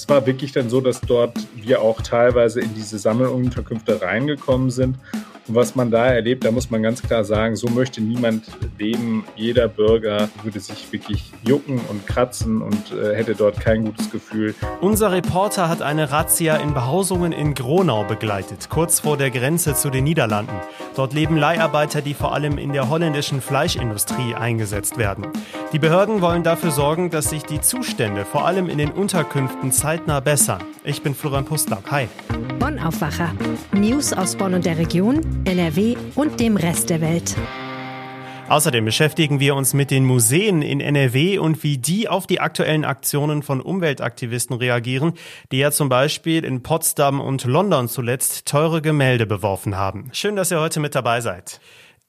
Es war wirklich dann so, dass dort wir auch teilweise in diese Sammelunterkünfte reingekommen sind und was man da erlebt, da muss man ganz klar sagen, so möchte niemand leben. Jeder Bürger würde sich wirklich jucken und kratzen und äh, hätte dort kein gutes Gefühl. Unser Reporter hat eine Razzia in Behausungen in Gronau begleitet, kurz vor der Grenze zu den Niederlanden. Dort leben Leiharbeiter, die vor allem in der holländischen Fleischindustrie eingesetzt werden. Die Behörden wollen dafür sorgen, dass sich die Zustände vor allem in den Unterkünften zeitnah bessern. Ich bin Florian Pustlauk. Hi. Bonn Aufwacher. News aus Bonn und der Region NRW und dem Rest der Welt. Außerdem beschäftigen wir uns mit den Museen in NRW und wie die auf die aktuellen Aktionen von Umweltaktivisten reagieren, die ja zum Beispiel in Potsdam und London zuletzt teure Gemälde beworfen haben. Schön, dass ihr heute mit dabei seid.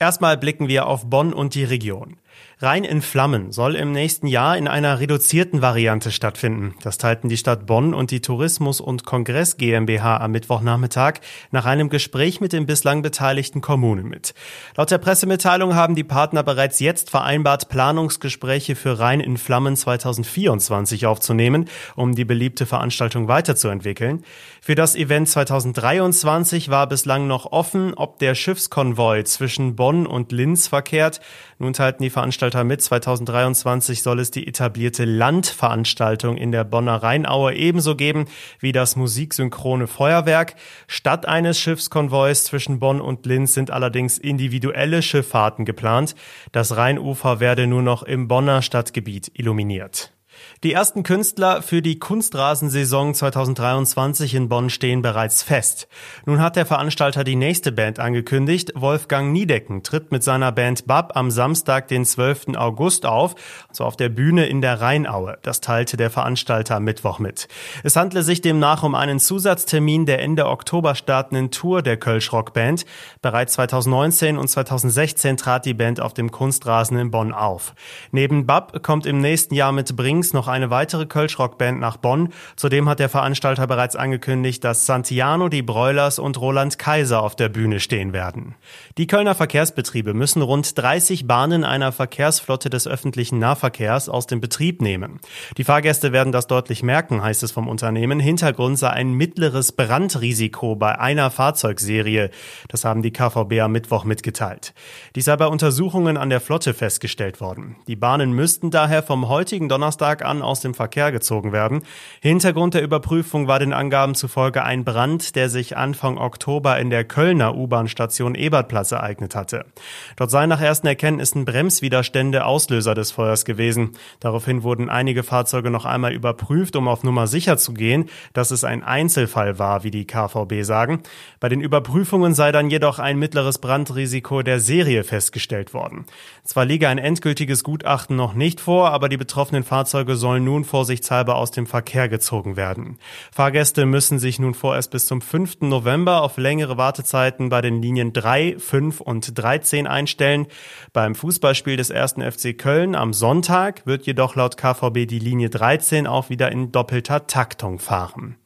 Erstmal blicken wir auf Bonn und die Region. Rhein in Flammen soll im nächsten Jahr in einer reduzierten Variante stattfinden. Das teilten die Stadt Bonn und die Tourismus- und Kongress GmbH am Mittwochnachmittag nach einem Gespräch mit den bislang beteiligten Kommunen mit. Laut der Pressemitteilung haben die Partner bereits jetzt vereinbart, Planungsgespräche für Rhein in Flammen 2024 aufzunehmen, um die beliebte Veranstaltung weiterzuentwickeln. Für das Event 2023 war bislang noch offen, ob der Schiffskonvoi zwischen Bonn und Linz verkehrt. Nun teilten die Veranstalter mit. 2023 soll es die etablierte Landveranstaltung in der Bonner Rheinaue ebenso geben wie das musiksynchrone Feuerwerk. Statt eines Schiffskonvois zwischen Bonn und Linz sind allerdings individuelle Schifffahrten geplant. Das Rheinufer werde nur noch im Bonner Stadtgebiet illuminiert. Die ersten Künstler für die Kunstrasensaison 2023 in Bonn stehen bereits fest. Nun hat der Veranstalter die nächste Band angekündigt. Wolfgang Niedecken tritt mit seiner Band Bab am Samstag, den 12. August auf, so auf der Bühne in der Rheinaue. Das teilte der Veranstalter Mittwoch mit. Es handle sich demnach um einen Zusatztermin der Ende Oktober startenden Tour der Kölsch Rock Band. Bereits 2019 und 2016 trat die Band auf dem Kunstrasen in Bonn auf. Neben Bab kommt im nächsten Jahr mit Brings noch eine weitere Kölsch-Rockband nach Bonn. Zudem hat der Veranstalter bereits angekündigt, dass Santiano, die Broilers und Roland Kaiser auf der Bühne stehen werden. Die Kölner Verkehrsbetriebe müssen rund 30 Bahnen einer Verkehrsflotte des öffentlichen Nahverkehrs aus dem Betrieb nehmen. Die Fahrgäste werden das deutlich merken, heißt es vom Unternehmen. Hintergrund sei ein mittleres Brandrisiko bei einer Fahrzeugserie. Das haben die KVB am Mittwoch mitgeteilt. Dies sei bei Untersuchungen an der Flotte festgestellt worden. Die Bahnen müssten daher vom heutigen Donnerstag an aus dem Verkehr gezogen werden. Hintergrund der Überprüfung war den Angaben zufolge ein Brand, der sich Anfang Oktober in der Kölner U-Bahn-Station Ebertplatz ereignet hatte. Dort seien nach ersten Erkenntnissen Bremswiderstände Auslöser des Feuers gewesen. Daraufhin wurden einige Fahrzeuge noch einmal überprüft, um auf Nummer sicher zu gehen, dass es ein Einzelfall war, wie die KVB sagen. Bei den Überprüfungen sei dann jedoch ein mittleres Brandrisiko der Serie festgestellt worden. Zwar liege ein endgültiges Gutachten noch nicht vor, aber die betroffenen Fahrzeuge sollen nun vorsichtshalber aus dem Verkehr gezogen werden. Fahrgäste müssen sich nun vorerst bis zum 5. November auf längere Wartezeiten bei den Linien 3, 5 und 13 einstellen. Beim Fußballspiel des 1. FC Köln am Sonntag wird jedoch laut KVB die Linie 13 auch wieder in doppelter Taktung fahren.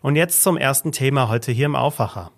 Und jetzt zum ersten Thema heute hier im Aufwacher.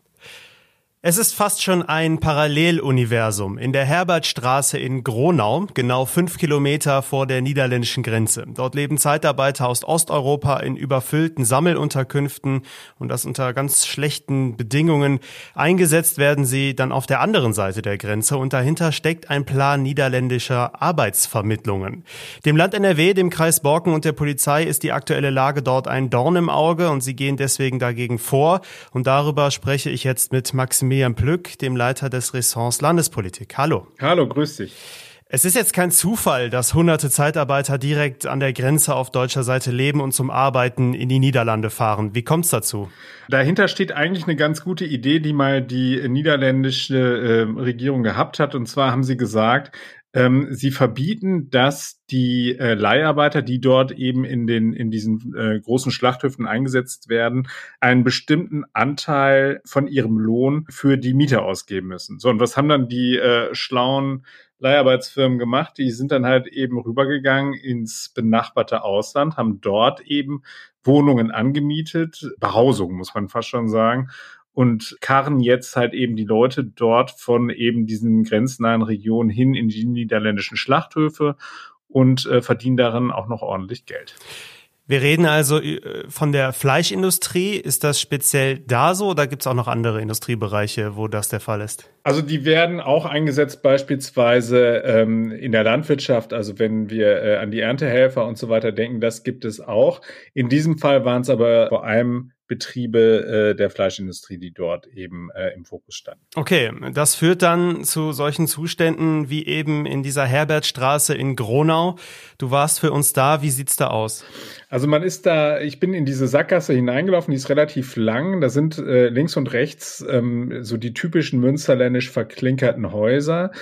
Es ist fast schon ein Paralleluniversum in der Herbertstraße in Gronau, genau fünf Kilometer vor der niederländischen Grenze. Dort leben Zeitarbeiter aus Osteuropa in überfüllten Sammelunterkünften und das unter ganz schlechten Bedingungen. Eingesetzt werden sie dann auf der anderen Seite der Grenze und dahinter steckt ein Plan niederländischer Arbeitsvermittlungen. Dem Land NRW, dem Kreis Borken und der Polizei ist die aktuelle Lage dort ein Dorn im Auge und sie gehen deswegen dagegen vor. Und darüber spreche ich jetzt mit Maximilian Miriam Plück, dem Leiter des Ressorts Landespolitik. Hallo. Hallo, grüß dich. Es ist jetzt kein Zufall, dass hunderte Zeitarbeiter direkt an der Grenze auf deutscher Seite leben und zum Arbeiten in die Niederlande fahren. Wie kommt es dazu? Dahinter steht eigentlich eine ganz gute Idee, die mal die niederländische äh, Regierung gehabt hat. Und zwar haben sie gesagt, ähm, sie verbieten, dass die äh, Leiharbeiter, die dort eben in den in diesen äh, großen Schlachthöfen eingesetzt werden, einen bestimmten Anteil von ihrem Lohn für die Mieter ausgeben müssen. So und was haben dann die äh, schlauen Leiharbeitsfirmen gemacht? Die sind dann halt eben rübergegangen ins benachbarte Ausland, haben dort eben Wohnungen angemietet, Behausung muss man fast schon sagen und karren jetzt halt eben die Leute dort von eben diesen grenznahen Regionen hin in die niederländischen Schlachthöfe und äh, verdienen darin auch noch ordentlich Geld. Wir reden also äh, von der Fleischindustrie. Ist das speziell da so oder gibt es auch noch andere Industriebereiche, wo das der Fall ist? Also die werden auch eingesetzt beispielsweise ähm, in der Landwirtschaft. Also wenn wir äh, an die Erntehelfer und so weiter denken, das gibt es auch. In diesem Fall waren es aber vor allem Betriebe äh, der Fleischindustrie, die dort eben äh, im Fokus standen. Okay, das führt dann zu solchen Zuständen wie eben in dieser Herbertstraße in Gronau. Du warst für uns da, wie sieht's da aus? Also man ist da, ich bin in diese Sackgasse hineingelaufen, die ist relativ lang. Da sind äh, links und rechts ähm, so die typischen münsterländisch verklinkerten Häuser.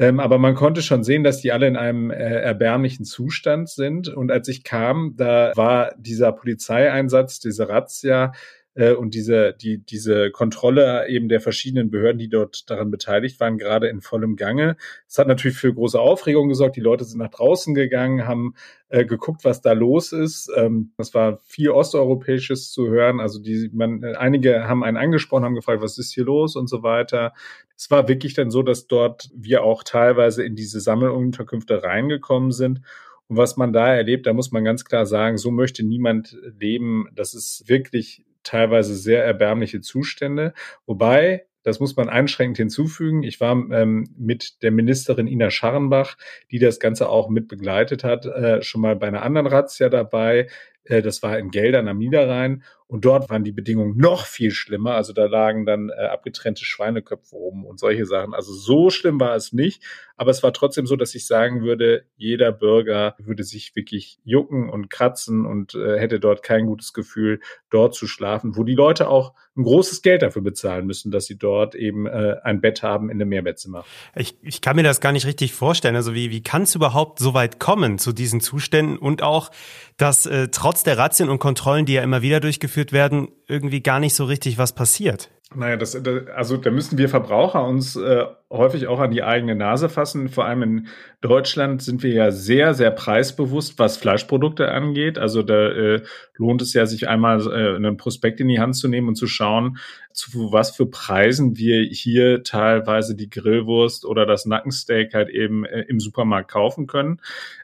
Ähm, aber man konnte schon sehen, dass die alle in einem äh, erbärmlichen Zustand sind. Und als ich kam, da war dieser Polizeieinsatz, diese Razzia, äh, und diese, die, diese Kontrolle eben der verschiedenen Behörden, die dort daran beteiligt waren, gerade in vollem Gange. Es hat natürlich für große Aufregung gesorgt. Die Leute sind nach draußen gegangen, haben äh, geguckt, was da los ist. Ähm, das war viel Osteuropäisches zu hören. Also die, man, einige haben einen angesprochen, haben gefragt, was ist hier los und so weiter. Es war wirklich dann so, dass dort wir auch teilweise in diese Sammelunterkünfte reingekommen sind. Und was man da erlebt, da muss man ganz klar sagen, so möchte niemand leben. Das ist wirklich teilweise sehr erbärmliche Zustände. Wobei, das muss man einschränkend hinzufügen, ich war ähm, mit der Ministerin Ina Scharrenbach, die das Ganze auch mit begleitet hat, äh, schon mal bei einer anderen Razzia dabei. Äh, das war in Geldern am Niederrhein. Und dort waren die Bedingungen noch viel schlimmer. Also da lagen dann äh, abgetrennte Schweineköpfe oben und solche Sachen. Also so schlimm war es nicht. Aber es war trotzdem so, dass ich sagen würde, jeder Bürger würde sich wirklich jucken und kratzen und äh, hätte dort kein gutes Gefühl, dort zu schlafen, wo die Leute auch ein großes Geld dafür bezahlen müssen, dass sie dort eben äh, ein Bett haben in einem Mehrbettzimmer. Ich, ich kann mir das gar nicht richtig vorstellen. Also wie, wie kann es überhaupt so weit kommen zu diesen Zuständen und auch, dass äh, trotz der Razzien und Kontrollen, die ja immer wieder durchgeführt durchgeführt werden, irgendwie gar nicht so richtig was passiert. Naja, das, also da müssen wir Verbraucher uns äh, häufig auch an die eigene Nase fassen. Vor allem in Deutschland sind wir ja sehr, sehr preisbewusst, was Fleischprodukte angeht. Also da äh, lohnt es ja, sich einmal äh, einen Prospekt in die Hand zu nehmen und zu schauen, zu was für Preisen wir hier teilweise die Grillwurst oder das Nackensteak halt eben äh, im Supermarkt kaufen können.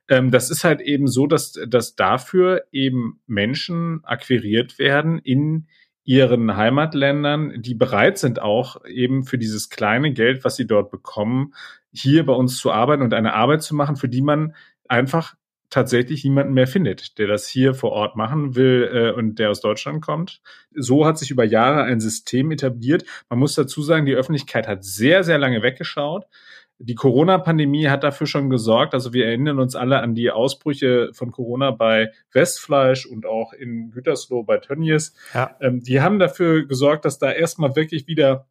Ähm, das ist halt eben so, dass, dass dafür eben Menschen akquiriert werden in ihren Heimatländern, die bereit sind auch eben für dieses kleine Geld, was sie dort bekommen, hier bei uns zu arbeiten und eine Arbeit zu machen, für die man einfach tatsächlich niemanden mehr findet, der das hier vor Ort machen will äh, und der aus Deutschland kommt. So hat sich über Jahre ein System etabliert. Man muss dazu sagen, die Öffentlichkeit hat sehr, sehr lange weggeschaut. Die Corona-Pandemie hat dafür schon gesorgt. Also wir erinnern uns alle an die Ausbrüche von Corona bei Westfleisch und auch in Gütersloh bei Tönnies. Ja. Ähm, die haben dafür gesorgt, dass da erstmal wirklich wieder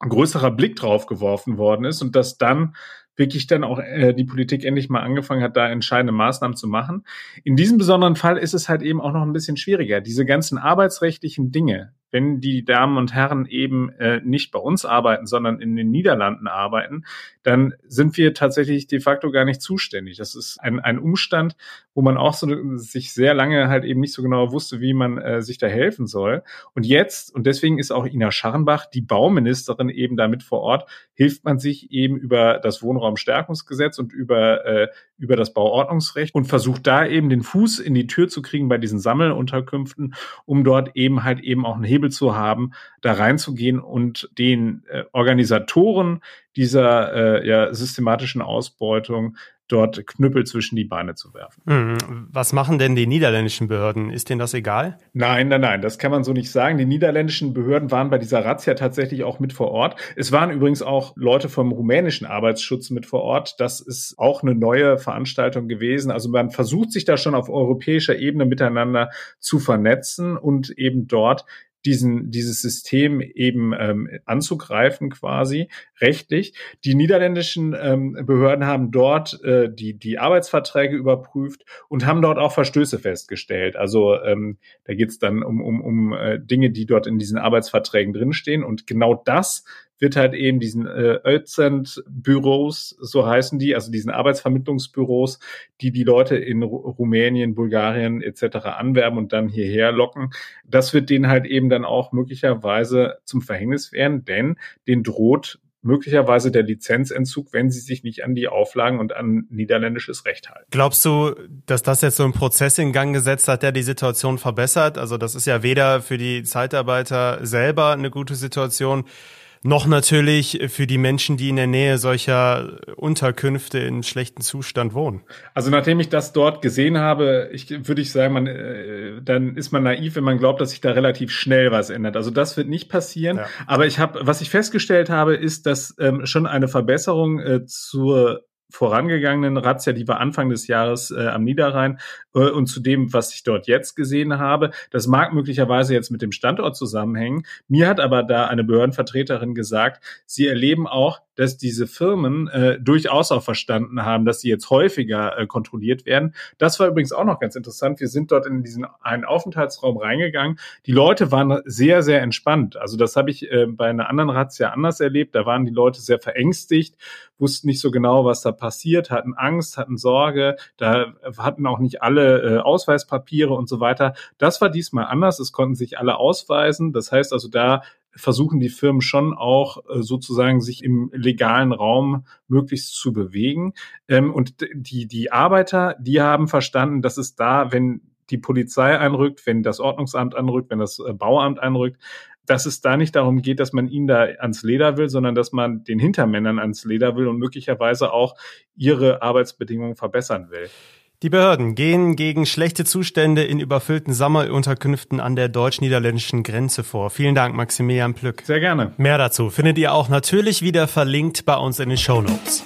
ein größerer Blick drauf geworfen worden ist und dass dann wirklich dann auch äh, die Politik endlich mal angefangen hat, da entscheidende Maßnahmen zu machen. In diesem besonderen Fall ist es halt eben auch noch ein bisschen schwieriger. Diese ganzen arbeitsrechtlichen Dinge, wenn die Damen und Herren eben äh, nicht bei uns arbeiten, sondern in den Niederlanden arbeiten, dann sind wir tatsächlich de facto gar nicht zuständig. Das ist ein, ein Umstand, wo man auch so sich sehr lange halt eben nicht so genau wusste, wie man äh, sich da helfen soll. Und jetzt, und deswegen ist auch Ina Scharrenbach, die Bauministerin, eben damit vor Ort, hilft man sich eben über das Wohnraumstärkungsgesetz und über, äh, über das Bauordnungsrecht und versucht da eben den Fuß in die Tür zu kriegen bei diesen Sammelunterkünften, um dort eben halt eben auch einen Hebel zu haben, da reinzugehen und den äh, Organisatoren dieser äh, ja, systematischen Ausbeutung dort Knüppel zwischen die Beine zu werfen. Mhm. Was machen denn die niederländischen Behörden? Ist denen das egal? Nein, nein, nein, das kann man so nicht sagen. Die niederländischen Behörden waren bei dieser Razzia tatsächlich auch mit vor Ort. Es waren übrigens auch Leute vom rumänischen Arbeitsschutz mit vor Ort. Das ist auch eine neue Veranstaltung gewesen. Also man versucht sich da schon auf europäischer Ebene miteinander zu vernetzen und eben dort diesen, dieses System eben ähm, anzugreifen quasi rechtlich. Die niederländischen ähm, Behörden haben dort äh, die, die Arbeitsverträge überprüft und haben dort auch Verstöße festgestellt. Also ähm, da geht es dann um, um, um äh, Dinge, die dort in diesen Arbeitsverträgen drinstehen. Und genau das wird halt eben diesen äh, Özent-Büros, so heißen die, also diesen Arbeitsvermittlungsbüros, die die Leute in Rumänien, Bulgarien etc. anwerben und dann hierher locken. Das wird denen halt eben dann auch möglicherweise zum Verhängnis werden, denn den droht möglicherweise der Lizenzentzug, wenn sie sich nicht an die Auflagen und an niederländisches Recht halten. Glaubst du, dass das jetzt so ein Prozess in Gang gesetzt hat, der die Situation verbessert? Also das ist ja weder für die Zeitarbeiter selber eine gute Situation, noch natürlich für die Menschen, die in der Nähe solcher Unterkünfte in schlechtem Zustand wohnen. Also nachdem ich das dort gesehen habe, ich, würde ich sagen, man, äh, dann ist man naiv, wenn man glaubt, dass sich da relativ schnell was ändert. Also das wird nicht passieren. Ja. Aber ich habe, was ich festgestellt habe, ist, dass ähm, schon eine Verbesserung äh, zur vorangegangenen Razzia, die war Anfang des Jahres äh, am Niederrhein äh, und zu dem, was ich dort jetzt gesehen habe. Das mag möglicherweise jetzt mit dem Standort zusammenhängen. Mir hat aber da eine Behördenvertreterin gesagt, sie erleben auch, dass diese Firmen äh, durchaus auch verstanden haben, dass sie jetzt häufiger äh, kontrolliert werden. Das war übrigens auch noch ganz interessant. Wir sind dort in diesen einen Aufenthaltsraum reingegangen. Die Leute waren sehr, sehr entspannt. Also das habe ich äh, bei einer anderen Razzia anders erlebt. Da waren die Leute sehr verängstigt, wussten nicht so genau, was da passiert, hatten Angst, hatten Sorge. Da hatten auch nicht alle äh, Ausweispapiere und so weiter. Das war diesmal anders. Es konnten sich alle ausweisen. Das heißt also, da versuchen die Firmen schon auch äh, sozusagen sich im legalen Raum möglichst zu bewegen. Ähm, und die, die Arbeiter, die haben verstanden, dass es da, wenn die Polizei einrückt, wenn das Ordnungsamt anrückt, wenn das äh, Bauamt einrückt, dass es da nicht darum geht, dass man ihnen da ans Leder will, sondern dass man den Hintermännern ans Leder will und möglicherweise auch ihre Arbeitsbedingungen verbessern will. Die Behörden gehen gegen schlechte Zustände in überfüllten Sammelunterkünften an der deutsch-niederländischen Grenze vor. Vielen Dank, Maximilian Plück. Sehr gerne. Mehr dazu findet ihr auch natürlich wieder verlinkt bei uns in den Show Notes.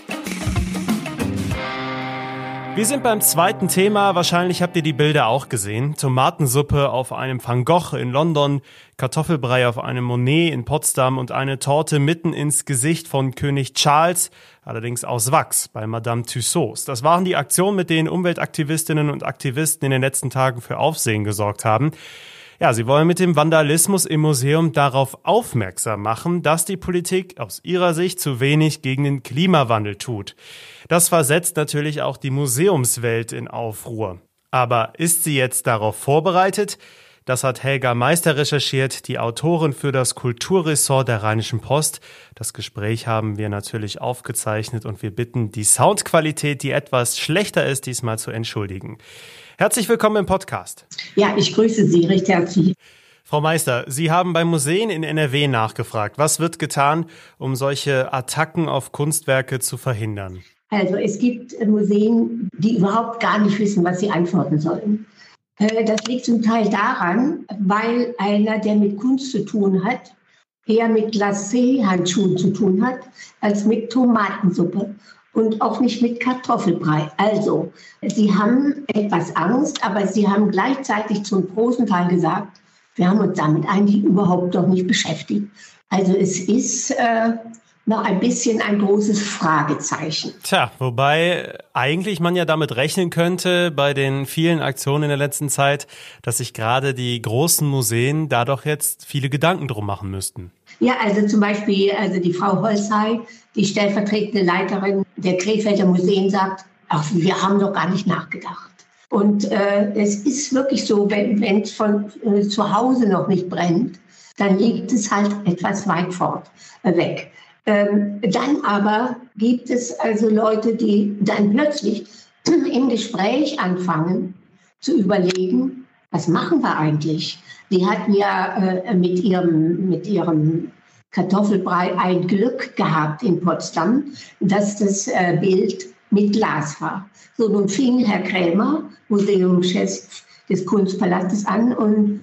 Wir sind beim zweiten Thema. Wahrscheinlich habt ihr die Bilder auch gesehen. Tomatensuppe auf einem Van Gogh in London, Kartoffelbrei auf einem Monet in Potsdam und eine Torte mitten ins Gesicht von König Charles, allerdings aus Wachs, bei Madame Tussauds. Das waren die Aktionen, mit denen Umweltaktivistinnen und Aktivisten in den letzten Tagen für Aufsehen gesorgt haben. Ja, sie wollen mit dem Vandalismus im Museum darauf aufmerksam machen, dass die Politik aus ihrer Sicht zu wenig gegen den Klimawandel tut. Das versetzt natürlich auch die Museumswelt in Aufruhr. Aber ist sie jetzt darauf vorbereitet? Das hat Helga Meister recherchiert, die Autorin für das Kulturressort der Rheinischen Post. Das Gespräch haben wir natürlich aufgezeichnet und wir bitten, die Soundqualität, die etwas schlechter ist, diesmal zu entschuldigen. Herzlich willkommen im Podcast. Ja, ich grüße Sie recht herzlich. Frau Meister, Sie haben bei Museen in NRW nachgefragt. Was wird getan, um solche Attacken auf Kunstwerke zu verhindern? Also es gibt Museen, die überhaupt gar nicht wissen, was sie antworten sollen. Äh, das liegt zum Teil daran, weil einer, der mit Kunst zu tun hat, eher mit Glacé-Handschuhen zu tun hat, als mit Tomatensuppe und auch nicht mit Kartoffelbrei. Also, sie haben etwas Angst, aber sie haben gleichzeitig zum großen Teil gesagt, wir haben uns damit eigentlich überhaupt noch nicht beschäftigt. Also es ist äh, noch ein bisschen ein großes Fragezeichen. Tja, wobei eigentlich man ja damit rechnen könnte bei den vielen Aktionen in der letzten Zeit, dass sich gerade die großen Museen da doch jetzt viele Gedanken drum machen müssten. Ja, also zum Beispiel, also die Frau Holzhey, die stellvertretende Leiterin der Krefelder Museen sagt, ach, wir haben doch gar nicht nachgedacht. Und äh, es ist wirklich so, wenn es von äh, zu Hause noch nicht brennt, dann liegt es halt etwas weit fort äh, weg. Ähm, dann aber gibt es also Leute, die dann plötzlich im Gespräch anfangen zu überlegen, was machen wir eigentlich? Die hatten ja äh, mit, ihrem, mit ihrem Kartoffelbrei ein Glück gehabt in Potsdam, dass das äh, Bild mit Glas war. So, nun fing Herr Krämer, Museumschef des Kunstpalastes, an und,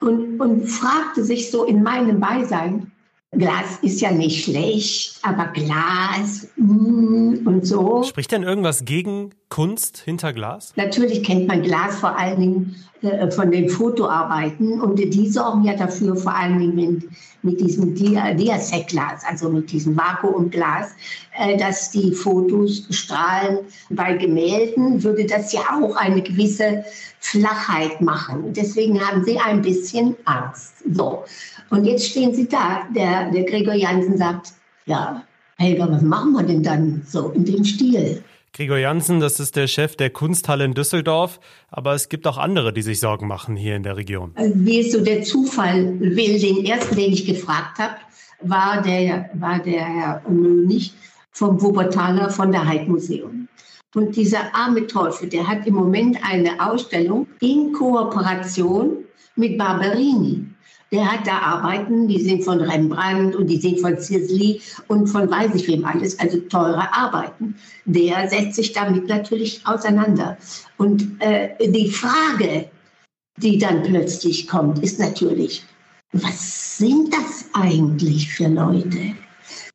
und, und fragte sich so in meinem Beisein, Glas ist ja nicht schlecht, aber Glas mm, und so. Spricht denn irgendwas gegen Kunst hinter Glas? Natürlich kennt man Glas vor allen Dingen äh, von den Fotoarbeiten und die sorgen ja dafür, vor allen Dingen mit, mit diesem Diasec-Glas, also mit diesem Vakuumglas, äh, dass die Fotos strahlen. Bei Gemälden würde das ja auch eine gewisse Flachheit machen. Deswegen haben sie ein bisschen Angst. So. Und jetzt stehen sie da. Der, der Gregor Jansen sagt, ja, Helga, was machen wir denn dann so in dem Stil? Gregor Janssen, das ist der Chef der Kunsthalle in Düsseldorf, aber es gibt auch andere, die sich Sorgen machen hier in der Region. Wie es so der Zufall will, den ersten, den ich gefragt habe, war der, war der Herr Mönig vom Wuppertaler von der Heidmuseum. Und dieser arme Teufel, der hat im Moment eine Ausstellung in Kooperation mit Barberini. Der hat da Arbeiten, die sind von Rembrandt und die sind von Sisley und von weiß ich wem alles, also teure Arbeiten. Der setzt sich damit natürlich auseinander. Und äh, die Frage, die dann plötzlich kommt, ist natürlich, was sind das eigentlich für Leute?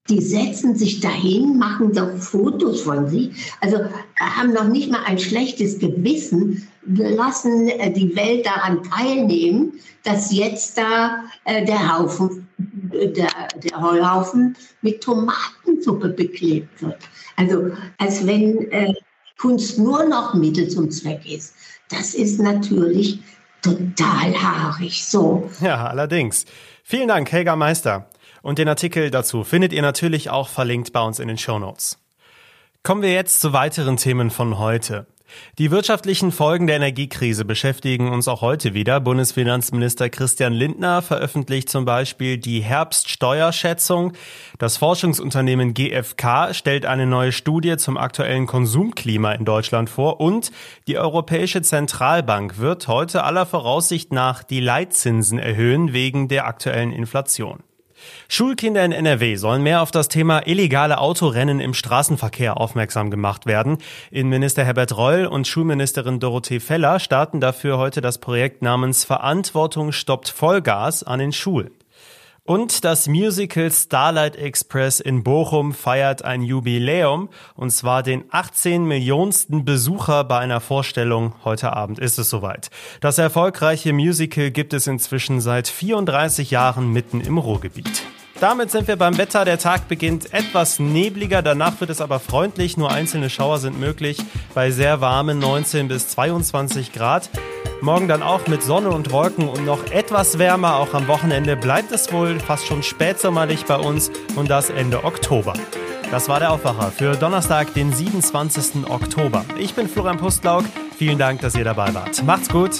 Die setzen sich dahin, machen doch Fotos von sich, also haben noch nicht mal ein schlechtes Gewissen, lassen äh, die Welt daran teilnehmen, dass jetzt da äh, der Haufen, äh, der, der Heuhaufen mit Tomatensuppe beklebt wird. Also als wenn Kunst nur noch Mittel zum Zweck ist. Das ist natürlich total haarig so. Ja, allerdings. Vielen Dank, Helga Meister. Und den Artikel dazu findet ihr natürlich auch verlinkt bei uns in den Show Notes. Kommen wir jetzt zu weiteren Themen von heute. Die wirtschaftlichen Folgen der Energiekrise beschäftigen uns auch heute wieder. Bundesfinanzminister Christian Lindner veröffentlicht zum Beispiel die Herbststeuerschätzung. Das Forschungsunternehmen GfK stellt eine neue Studie zum aktuellen Konsumklima in Deutschland vor und die Europäische Zentralbank wird heute aller Voraussicht nach die Leitzinsen erhöhen wegen der aktuellen Inflation. Schulkinder in NRW sollen mehr auf das Thema illegale Autorennen im Straßenverkehr aufmerksam gemacht werden. Innenminister Herbert Reul und Schulministerin Dorothee Feller starten dafür heute das Projekt namens Verantwortung stoppt Vollgas an den Schulen. Und das Musical Starlight Express in Bochum feiert ein Jubiläum, und zwar den 18 Millionsten Besucher bei einer Vorstellung. Heute Abend ist es soweit. Das erfolgreiche Musical gibt es inzwischen seit 34 Jahren mitten im Ruhrgebiet. Damit sind wir beim Wetter. Der Tag beginnt etwas nebliger, danach wird es aber freundlich. Nur einzelne Schauer sind möglich bei sehr warmen 19 bis 22 Grad. Morgen dann auch mit Sonne und Wolken und noch etwas wärmer. Auch am Wochenende bleibt es wohl fast schon spätsommerlich bei uns und das Ende Oktober. Das war der Aufwacher für Donnerstag, den 27. Oktober. Ich bin Florian Pustlauk. Vielen Dank, dass ihr dabei wart. Macht's gut.